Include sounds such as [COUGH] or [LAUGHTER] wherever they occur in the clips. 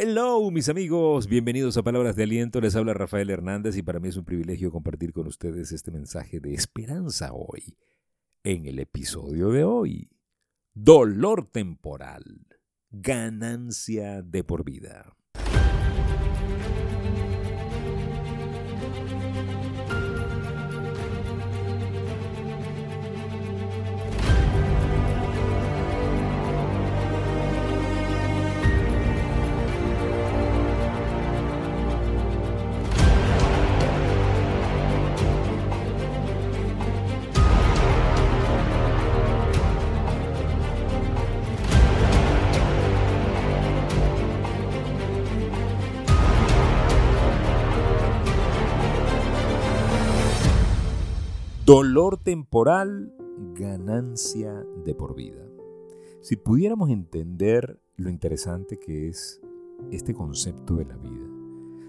Hello, mis amigos, bienvenidos a Palabras de Aliento. Les habla Rafael Hernández y para mí es un privilegio compartir con ustedes este mensaje de esperanza hoy. En el episodio de hoy, dolor temporal, ganancia de por vida. Dolor temporal, ganancia de por vida. Si pudiéramos entender lo interesante que es este concepto de la vida.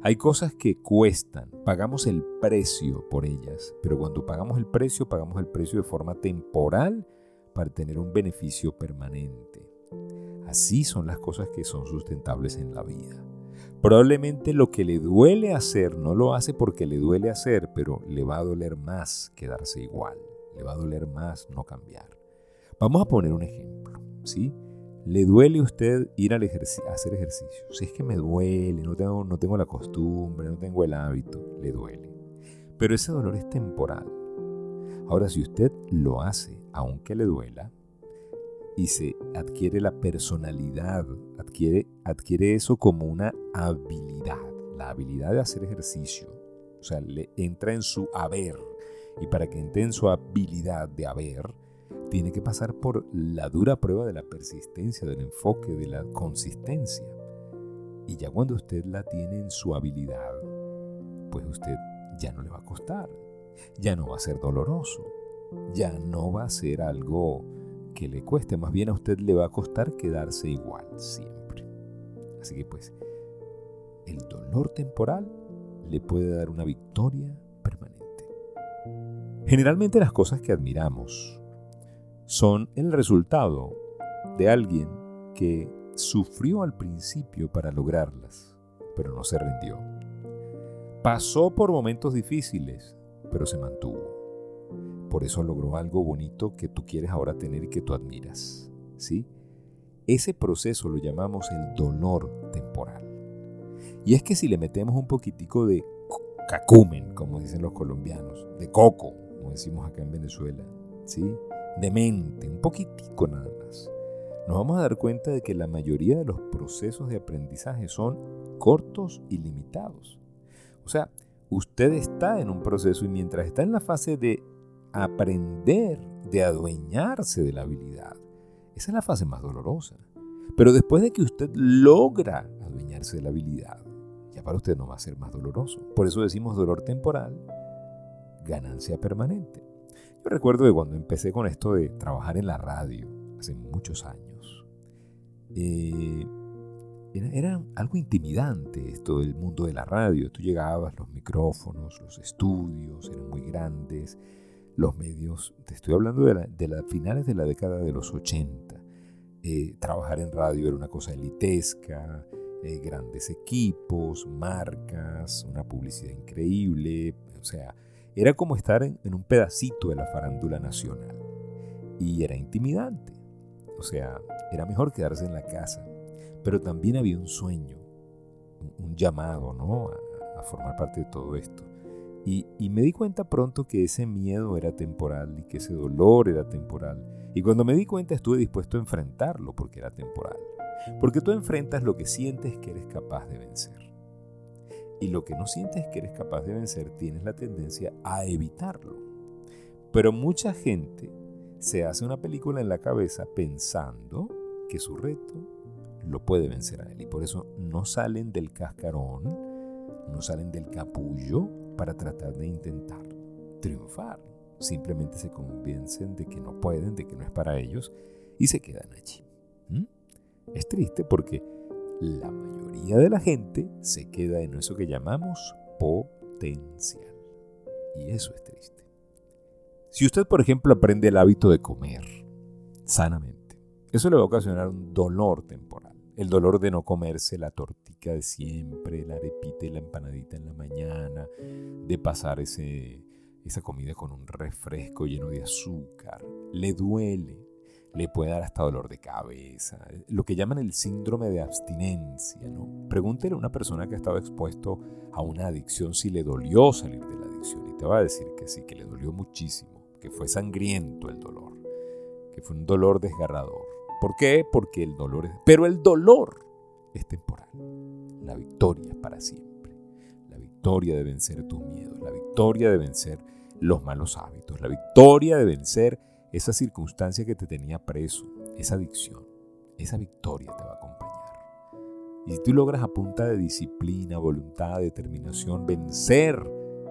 Hay cosas que cuestan, pagamos el precio por ellas, pero cuando pagamos el precio, pagamos el precio de forma temporal para tener un beneficio permanente. Así son las cosas que son sustentables en la vida. Probablemente lo que le duele hacer no lo hace porque le duele hacer, pero le va a doler más quedarse igual. Le va a doler más no cambiar. Vamos a poner un ejemplo, ¿sí? ¿Le duele a usted ir al a hacer ejercicio? Si es que me duele, no tengo, no tengo la costumbre, no tengo el hábito, le duele. Pero ese dolor es temporal. Ahora, si usted lo hace, aunque le duela, y se adquiere la personalidad, adquiere, adquiere eso como una habilidad, la habilidad de hacer ejercicio. O sea, le entra en su haber. Y para que entre en su habilidad de haber, tiene que pasar por la dura prueba de la persistencia, del enfoque, de la consistencia. Y ya cuando usted la tiene en su habilidad, pues usted ya no le va a costar, ya no va a ser doloroso, ya no va a ser algo que le cueste, más bien a usted le va a costar quedarse igual siempre. Así que pues, el dolor temporal le puede dar una victoria permanente. Generalmente las cosas que admiramos son el resultado de alguien que sufrió al principio para lograrlas, pero no se rindió. Pasó por momentos difíciles, pero se mantuvo. Por eso logró algo bonito que tú quieres ahora tener y que tú admiras. ¿Sí? Ese proceso lo llamamos el dolor temporal. Y es que si le metemos un poquitico de cacumen, como dicen los colombianos, de coco, como decimos acá en Venezuela, ¿sí? De mente, un poquitico nada más, nos vamos a dar cuenta de que la mayoría de los procesos de aprendizaje son cortos y limitados. O sea, usted está en un proceso y mientras está en la fase de aprender, de adueñarse de la habilidad. Esa es la fase más dolorosa. Pero después de que usted logra adueñarse de la habilidad, ya para usted no va a ser más doloroso. Por eso decimos dolor temporal, ganancia permanente. Yo recuerdo que cuando empecé con esto de trabajar en la radio, hace muchos años, eh, era, algo intimidante esto del mundo de la radio. Tú llegabas, los micrófonos, los estudios eran muy grandes, los medios, te estoy hablando de, las finales de la década de los 80. Eh, trabajar en radio era una cosa elitesca, eh, grandes equipos, marcas, una publicidad increíble, o sea, era como estar en, un pedacito de la farándula nacional. Y era intimidante, o sea, era mejor quedarse en la casa, pero también había un sueño, un, llamado, ¿no? a formar parte de todo esto. Y, me di cuenta pronto que ese miedo era temporal y que ese dolor era temporal. Y cuando me di cuenta estuve dispuesto a enfrentarlo porque era temporal. Porque tú enfrentas lo que sientes que eres capaz de vencer. Y lo que no sientes que eres capaz de vencer tienes la tendencia a evitarlo. Pero mucha gente se hace una película en la cabeza pensando que su reto lo puede vencer a él. Y por eso no salen del cascarón, no salen del capullo, para tratar de intentar triunfar. Simplemente se convencen de que no pueden, de que no es para ellos y se quedan allí. ¿Mm? Es triste porque la mayoría de la gente se queda en eso que llamamos potencial. Y eso es triste. Si usted, por ejemplo, aprende el hábito de comer sanamente, eso le va a ocasionar un dolor temporal. El dolor de no comerse la tortica de siempre, la arepita y la empanadita en la mañana, de pasar ese, esa comida con un refresco lleno de azúcar. Le duele, le puede dar hasta dolor de cabeza, lo que llaman el síndrome de abstinencia. ¿no? Pregúntele a una persona que ha estado expuesto a una adicción si le dolió salir de la adicción y te va a decir que sí, que le dolió muchísimo, que fue sangriento el dolor, que fue un dolor desgarrador. ¿Por qué? Porque el dolor es... Pero el dolor es temporal. La victoria es para siempre. La victoria de vencer tus miedos, la victoria de vencer los malos hábitos, la victoria de vencer esa circunstancia que te tenía preso, esa adicción, esa victoria te va a acompañar. Y si tú logras a punta de disciplina, voluntad, determinación, vencer,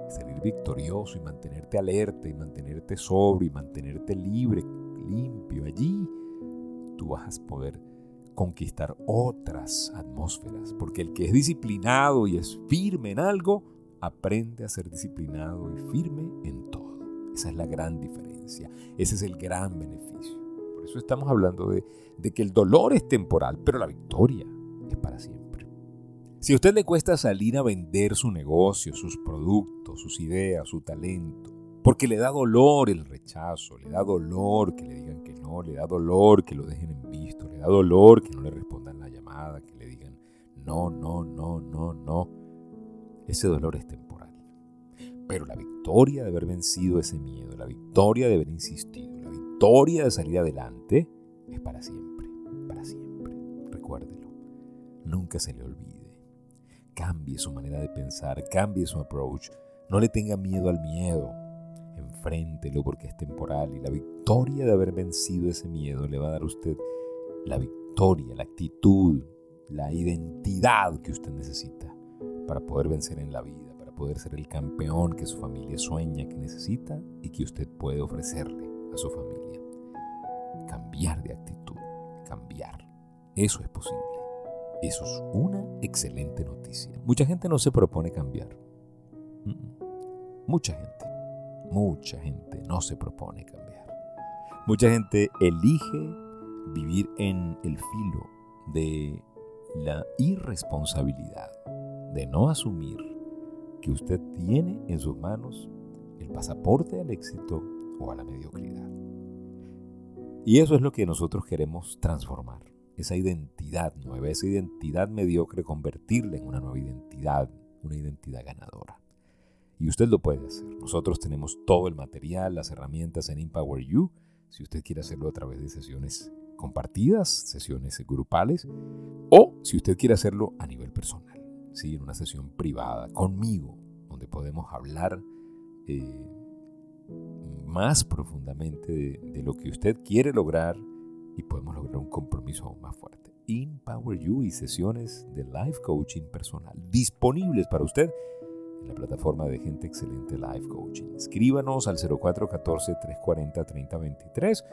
salir victorioso y mantenerte alerta y mantenerte sobrio y mantenerte libre, limpio allí, tú vas a poder conquistar otras atmósferas, porque el que es disciplinado y es firme en algo, aprende a ser disciplinado y firme en todo. Esa es la gran diferencia. Ese es el gran beneficio. Por eso estamos hablando de, que el dolor es temporal, pero la victoria es para siempre. Si a usted le cuesta salir a vender su negocio, sus productos, sus ideas, su talento, porque le da dolor el rechazo, le da dolor que le digan que no, le da dolor que lo dejen en visto, le da dolor que no le respondan la llamada, que le digan no, no, no, no, no. Ese dolor es temporal. Pero la victoria de haber vencido ese miedo, la victoria de haber insistido, la victoria de salir adelante, es para siempre, para siempre. Recuérdelo. Nunca se le olvide. Cambie su manera de pensar, cambie su approach. No le tenga miedo al miedo. Enfréntelo porque es temporal y la victoria de haber vencido ese miedo le va a dar a usted la victoria, la actitud, la identidad que usted necesita para poder vencer en la vida poder ser el campeón que su familia sueña, que necesita y que usted puede ofrecerle a su familia. Cambiar de actitud, cambiar. Eso es posible. Eso es una excelente noticia. Mucha gente no se propone cambiar. Mucha gente, mucha gente no se propone cambiar. Mucha gente elige vivir en el filo de la irresponsabilidad, de no asumir que usted tiene en sus manos el pasaporte al éxito o a la mediocridad. Y eso es lo que nosotros queremos transformar, esa identidad nueva, esa identidad mediocre, convertirla en una nueva identidad, una identidad ganadora. Y usted lo puede hacer. Nosotros tenemos todo el material, las herramientas en Empower You, si usted quiere hacerlo a través de sesiones compartidas, sesiones grupales, o si usted quiere hacerlo a nivel personal en una sesión privada conmigo, donde podemos hablar eh, más profundamente de, de, lo que usted quiere lograr y podemos lograr un compromiso aún más fuerte. Empower You y sesiones de life coaching personal disponibles para usted la plataforma de Gente Excelente Life Coaching. Escríbanos al 0414-340-3023,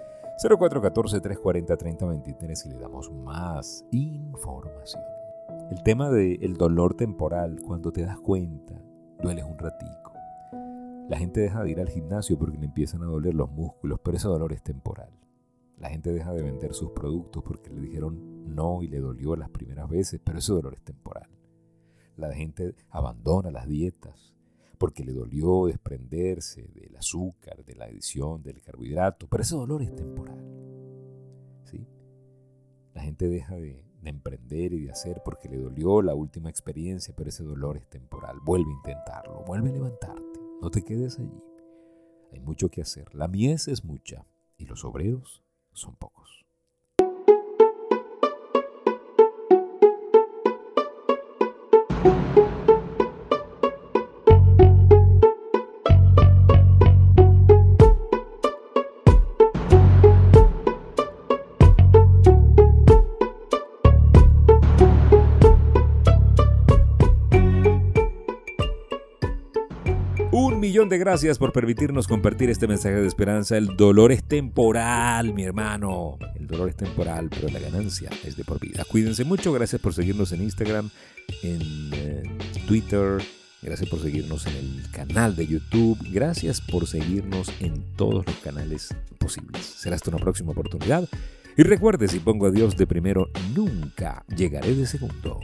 0414-340-3023 y le damos más información. El tema del dolor temporal, cuando te das cuenta, dueles un ratico. La gente deja de ir al gimnasio porque le empiezan a doler los músculos, pero ese dolor es temporal. La gente deja de vender sus productos porque le dijeron no y le dolió las primeras veces, pero ese dolor es temporal. La gente abandona las dietas porque le dolió desprenderse del azúcar, de la adición, del carbohidrato, pero ese dolor es temporal. ¿sí? La gente deja de, de emprender y de hacer porque le dolió la última experiencia, pero ese dolor es temporal. Vuelve a intentarlo, vuelve a levantarte, no te quedes allí. Hay mucho que hacer. La mies es mucha y los obreros son pocos. Thank [LAUGHS] you millón de gracias por permitirnos compartir este mensaje de esperanza. El dolor es temporal, mi hermano. El dolor es temporal, pero la ganancia es de por vida. Cuídense mucho. Gracias por seguirnos en Instagram, en eh, Twitter. Gracias por seguirnos en el canal de YouTube. Gracias por seguirnos en todos los canales posibles. Será hasta una próxima oportunidad. Y recuerde, si pongo a Dios de primero, nunca llegaré de segundo.